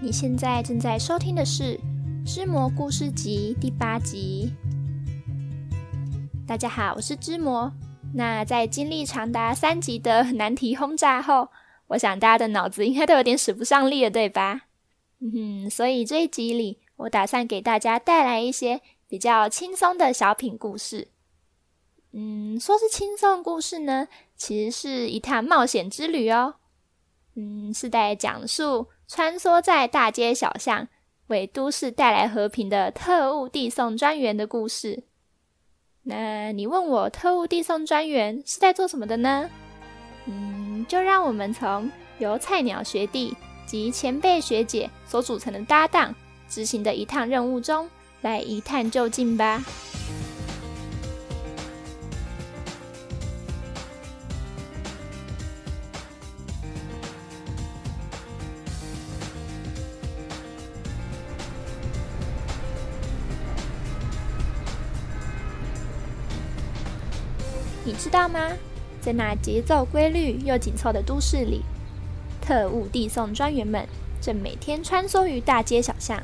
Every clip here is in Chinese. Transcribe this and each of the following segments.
你现在正在收听的是《织魔故事集》第八集。大家好，我是织魔。那在经历长达三集的难题轰炸后，我想大家的脑子应该都有点使不上力了，对吧？嗯哼，所以这一集里，我打算给大家带来一些比较轻松的小品故事。嗯，说是轻松故事呢，其实是一趟冒险之旅哦。嗯，是在讲述。穿梭在大街小巷，为都市带来和平的特务递送专员的故事。那你问我特务递送专员是在做什么的呢？嗯，就让我们从由菜鸟学弟及前辈学姐所组成的搭档执行的一趟任务中来一探究竟吧。你知道吗？在那节奏规律又紧凑的都市里，特务递送专员们正每天穿梭于大街小巷，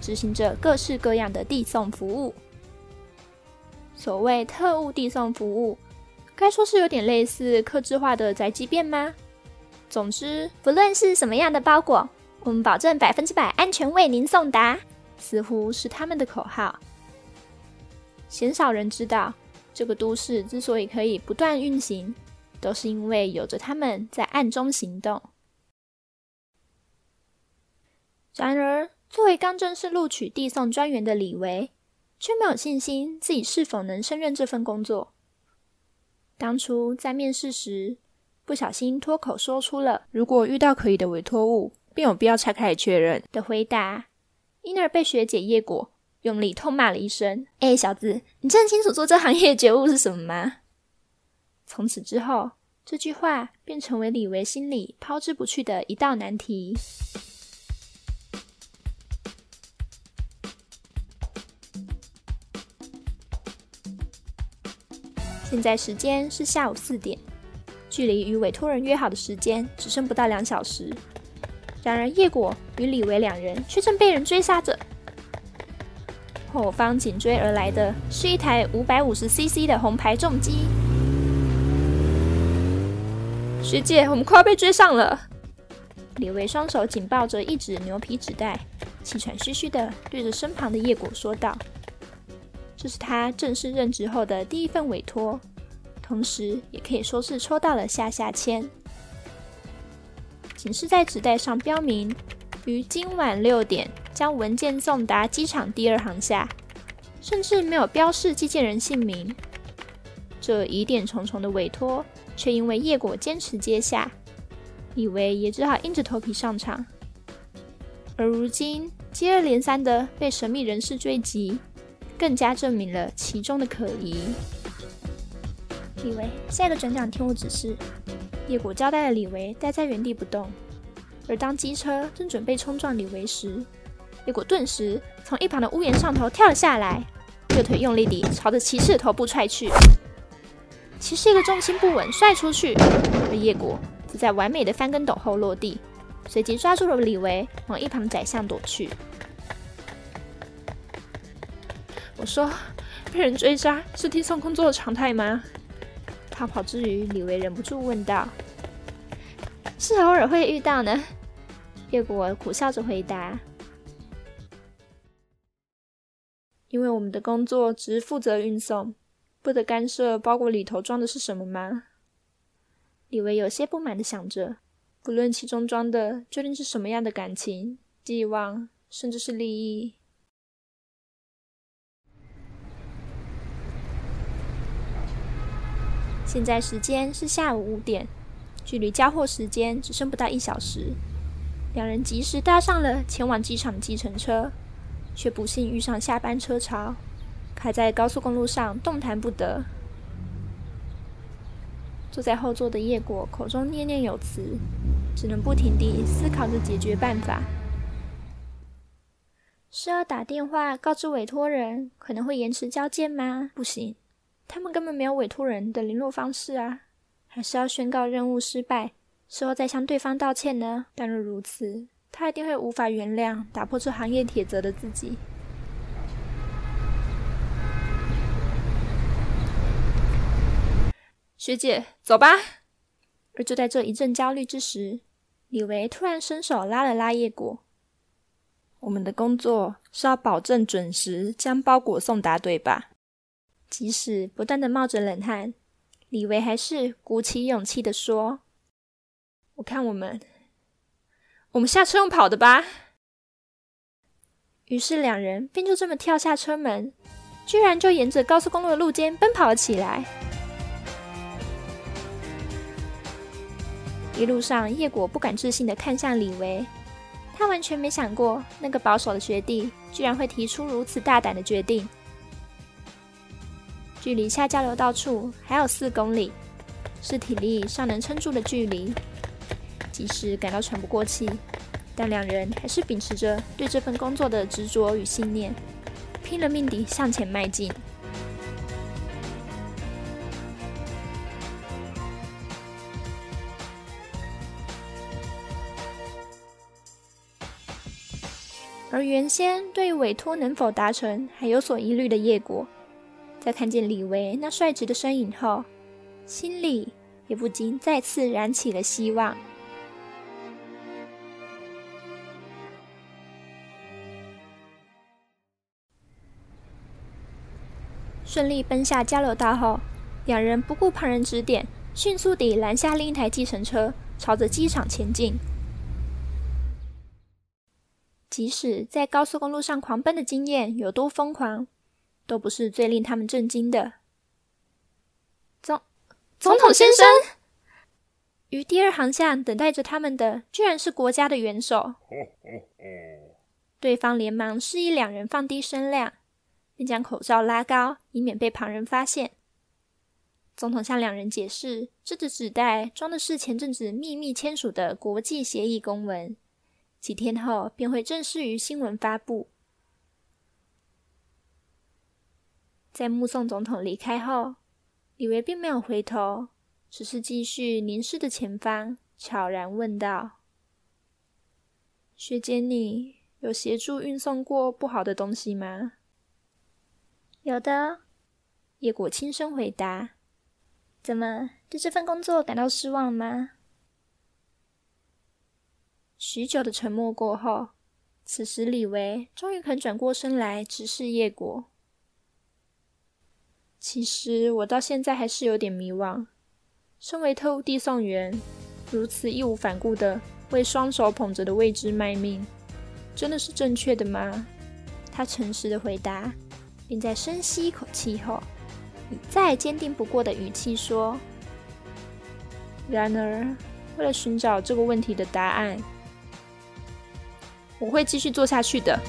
执行着各式各样的递送服务。所谓特务递送服务，该说是有点类似客制化的宅急便吗？总之，不论是什么样的包裹，我们保证百分之百安全为您送达，似乎是他们的口号。鲜少人知道。这个都市之所以可以不断运行，都是因为有着他们在暗中行动。然而，作为刚正式录取递送专员的李维，却没有信心自己是否能胜任这份工作。当初在面试时，不小心脱口说出了“如果遇到可疑的委托物，便有必要拆开来确认”的回答，因而被学姐叶果。用力痛骂了一声：“哎、欸，小子，你真清楚做这行业的觉悟是什么吗？”从此之后，这句话便成为李维心里抛之不去的一道难题。现在时间是下午四点，距离与委托人约好的时间只剩不到两小时。然而，叶果与李维两人却正被人追杀着。后方紧追而来的是一台五百五十 CC 的红牌重机。学姐，我们快要被追上了！李维双手紧抱着一纸牛皮纸袋，气喘吁吁的对着身旁的叶果说道：“这是他正式任职后的第一份委托，同时也可以说是抽到了下下签。仅是在纸袋上标明，于今晚六点。”将文件送达机场第二航厦，甚至没有标示寄件人姓名。这疑点重重的委托，却因为叶果坚持接下，李维也只好硬着头皮上场。而如今接二连三的被神秘人士追击，更加证明了其中的可疑。李维，下一个转角听我指示。叶果交代了李维，待在原地不动。而当机车正准备冲撞李维时，叶果顿时从一旁的屋檐上头跳了下来，右腿用力地朝着骑士的头部踹去。骑士一个重心不稳摔出去，而叶果则在完美的翻跟斗后落地，随即抓住了李维，往一旁的窄巷躲去。我说：“被人追杀是递送工作的常态吗？”逃跑之余，李维忍不住问道：“是偶尔会遇到呢。”叶果苦笑着回答。因为我们的工作只是负责运送，不得干涉包裹里头装的是什么吗？李维有些不满的想着，不论其中装的究竟是什么样的感情、寄望，甚至是利益。现在时间是下午五点，距离交货时间只剩不到一小时，两人及时搭上了前往机场的计程车。却不幸遇上下班车潮，开在高速公路上动弹不得。坐在后座的叶果口中念念有词，只能不停地思考着解决办法。是要打电话告知委托人可能会延迟交件吗？不行，他们根本没有委托人的联络方式啊。还是要宣告任务失败，事后再向对方道歉呢？但若如此，他一定会无法原谅打破这行业铁则的自己。学姐，走吧。而就在这一阵焦虑之时，李维突然伸手拉了拉叶果。我们的工作是要保证准时将包裹送达，对吧？即使不断的冒着冷汗，李维还是鼓起勇气的说：“我看我们，我们下车用跑的吧。”于是两人便就这么跳下车门，居然就沿着高速公路的路肩奔跑起来。一路上，叶果不敢置信的看向李维，他完全没想过那个保守的学弟居然会提出如此大胆的决定。距离下交流道处还有四公里，是体力尚能撑住的距离。即使感到喘不过气，但两人还是秉持着对这份工作的执着与信念，拼了命地向前迈进。而原先对委托能否达成还有所疑虑的叶果，在看见李维那率直的身影后，心里也不禁再次燃起了希望。顺利奔下交流道后，两人不顾旁人指点，迅速地拦下另一台计程车，朝着机场前进。即使在高速公路上狂奔的经验有多疯狂，都不是最令他们震惊的。总总统先生，于第二航向等待着他们的，居然是国家的元首。对方连忙示意两人放低声量，并将口罩拉高，以免被旁人发现。总统向两人解释，这只纸袋装的是前阵子秘密签署的国际协议公文。几天后便会正式于新闻发布。在目送总统离开后，李维并没有回头，只是继续凝视着前方，悄然问道：“学姐，你有协助运送过不好的东西吗？”“有的。”叶果轻声回答。“怎么，对这份工作感到失望吗？”许久的沉默过后，此时李维终于肯转过身来直视叶果。其实我到现在还是有点迷惘。身为特务递送员，如此义无反顾的为双手捧着的未知卖命，真的是正确的吗？他诚实的回答，并在深吸一口气后，以再坚定不过的语气说：“然而，为了寻找这个问题的答案。”我会继续做下去的。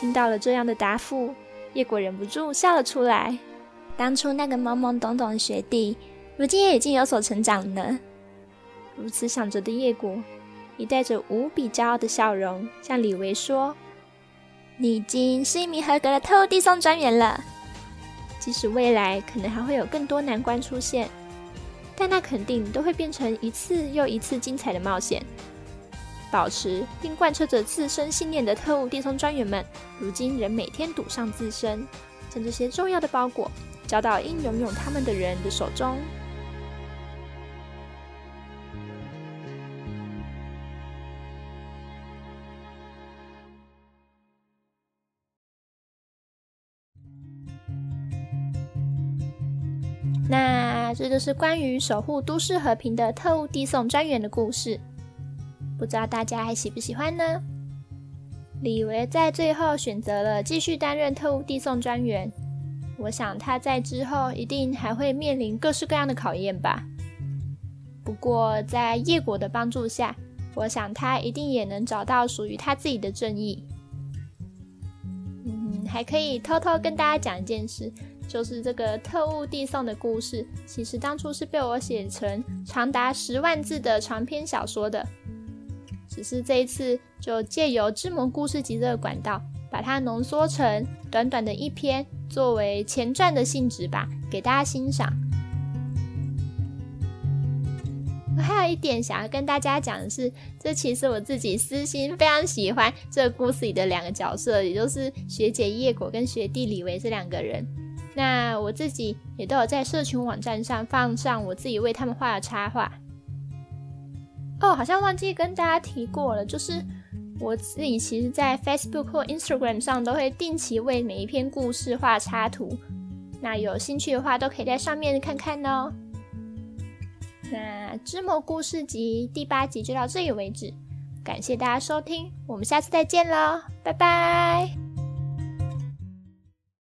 听到了这样的答复，叶果忍不住笑了出来。当初那个懵懵懂懂的学弟，如今也已经有所成长了。如此想着的叶果，也带着无比骄傲的笑容，向李维说：“你已经是一名合格的特务递送专员了。即使未来可能还会有更多难关出现。”但那肯定都会变成一次又一次精彩的冒险。保持并贯彻着自身信念的特务递送专员们，如今仍每天赌上自身，将这些重要的包裹交到应拥有他们的人的手中。那这就是关于守护都市和平的特务递送专员的故事，不知道大家还喜不喜欢呢？李维在最后选择了继续担任特务递送专员，我想他在之后一定还会面临各式各样的考验吧。不过在叶果的帮助下，我想他一定也能找到属于他自己的正义。嗯，还可以偷偷跟大家讲一件事。就是这个特务递送的故事，其实当初是被我写成长达十万字的长篇小说的，只是这一次就借由织魔故事集这个管道，把它浓缩成短短的一篇，作为前传的性质吧，给大家欣赏。我还有一点想要跟大家讲的是，这其实我自己私心非常喜欢这个故事里的两个角色，也就是学姐叶果跟学弟李维这两个人。那我自己也都有在社群网站上放上我自己为他们画的插画。哦，好像忘记跟大家提过了，就是我自己其实，在 Facebook 或 Instagram 上都会定期为每一篇故事画插图。那有兴趣的话，都可以在上面看看哦。那《织魔故事集》第八集就到这里为止，感谢大家收听，我们下次再见喽，拜拜。